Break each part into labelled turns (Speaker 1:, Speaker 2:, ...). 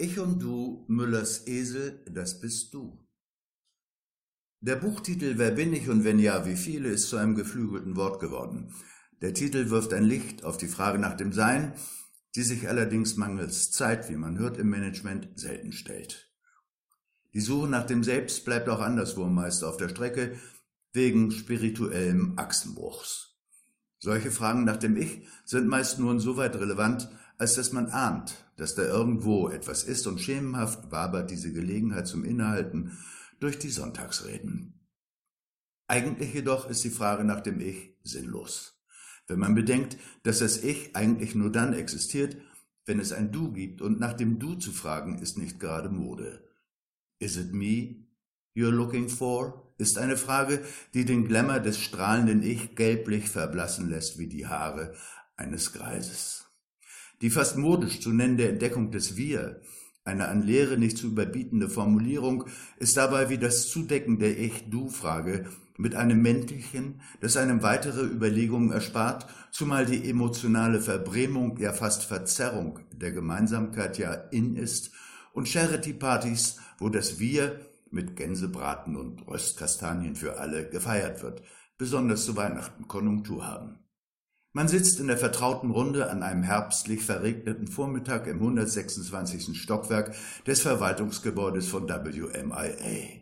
Speaker 1: Ich und du, Müllers Esel, das bist du. Der Buchtitel Wer bin ich und wenn ja, wie viele ist zu einem geflügelten Wort geworden. Der Titel wirft ein Licht auf die Frage nach dem Sein, die sich allerdings mangels Zeit, wie man hört, im Management selten stellt. Die Suche nach dem Selbst bleibt auch anderswo meist auf der Strecke, wegen spirituellem Achsenbruchs. Solche Fragen nach dem Ich sind meist nur insoweit relevant, als dass man ahnt, dass da irgendwo etwas ist und schemenhaft wabert diese Gelegenheit zum Innehalten durch die Sonntagsreden. Eigentlich jedoch ist die Frage nach dem Ich sinnlos. Wenn man bedenkt, dass das Ich eigentlich nur dann existiert, wenn es ein Du gibt und nach dem Du zu fragen, ist nicht gerade Mode. Is it me you're looking for? Ist eine Frage, die den Glamour des strahlenden Ich gelblich verblassen lässt wie die Haare eines Greises. Die fast modisch zu nennende Entdeckung des Wir, eine an Lehre nicht zu überbietende Formulierung, ist dabei wie das Zudecken der Ich-Du-Frage mit einem männlichen, das einem weitere Überlegungen erspart, zumal die emotionale Verbrämung, ja fast Verzerrung der Gemeinsamkeit ja in ist und Charity-Partys, wo das Wir mit Gänsebraten und Röstkastanien für alle gefeiert wird, besonders zu Weihnachten Konjunktur haben. Man sitzt in der vertrauten Runde an einem herbstlich verregneten Vormittag im 126. Stockwerk des Verwaltungsgebäudes von WMIA.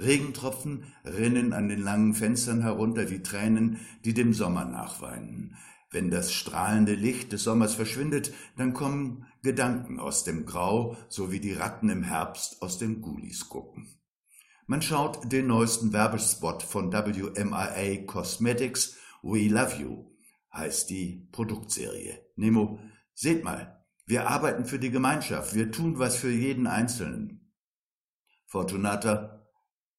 Speaker 1: Regentropfen rinnen an den langen Fenstern herunter wie Tränen, die dem Sommer nachweinen. Wenn das strahlende Licht des Sommers verschwindet, dann kommen Gedanken aus dem Grau, so wie die Ratten im Herbst aus den Gulis gucken. Man schaut den neuesten Werbespot von WMIA Cosmetics We Love You, heißt die Produktserie. Nemo, seht mal, wir arbeiten für die Gemeinschaft, wir tun was für jeden Einzelnen. Fortunata,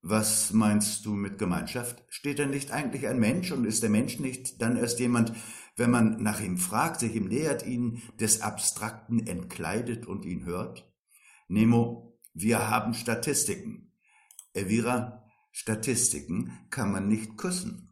Speaker 1: was meinst du mit Gemeinschaft? Steht da nicht eigentlich ein Mensch und ist der Mensch nicht dann erst jemand, wenn man nach ihm fragt, sich ihm nähert, ihn des Abstrakten entkleidet und ihn hört? Nemo, wir haben Statistiken. Elvira, Statistiken kann man nicht küssen.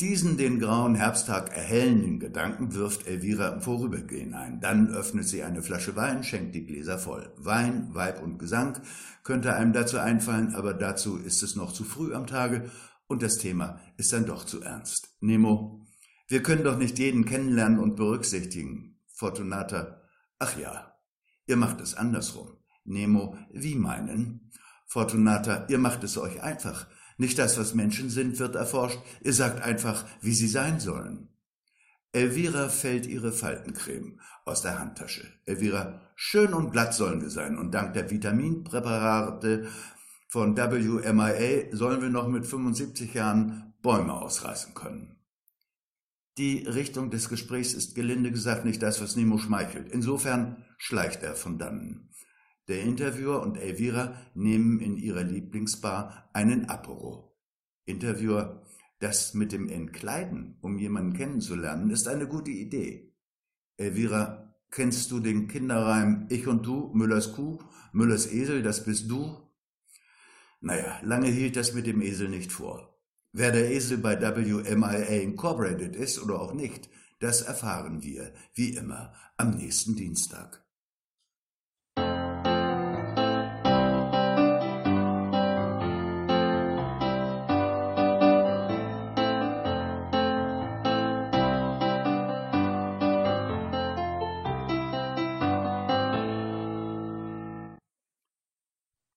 Speaker 1: Diesen den grauen Herbsttag erhellenden Gedanken wirft Elvira im Vorübergehen ein. Dann öffnet sie eine Flasche Wein, schenkt die Gläser voll. Wein, Weib und Gesang könnte einem dazu einfallen, aber dazu ist es noch zu früh am Tage und das Thema ist dann doch zu ernst. Nemo, wir können doch nicht jeden kennenlernen und berücksichtigen. Fortunata, ach ja, ihr macht es andersrum. Nemo, wie meinen? Fortunata, ihr macht es euch einfach. Nicht das, was Menschen sind, wird erforscht. Ihr sagt einfach, wie sie sein sollen. Elvira fällt ihre Faltencreme aus der Handtasche. Elvira, schön und glatt sollen wir sein und dank der Vitaminpräparate von WMIA sollen wir noch mit 75 Jahren Bäume ausreißen können. Die Richtung des Gesprächs ist gelinde gesagt nicht das, was Nemo schmeichelt. Insofern schleicht er von dannen. Der Interviewer und Elvira nehmen in ihrer Lieblingsbar einen Apero. Interviewer, das mit dem Entkleiden, um jemanden kennenzulernen, ist eine gute Idee. Elvira, kennst du den Kinderreim Ich und du, Müllers Kuh, Müllers Esel, das bist du? Naja, lange hielt das mit dem Esel nicht vor. Wer der Esel bei WMIA Incorporated ist oder auch nicht, das erfahren wir, wie immer, am nächsten Dienstag.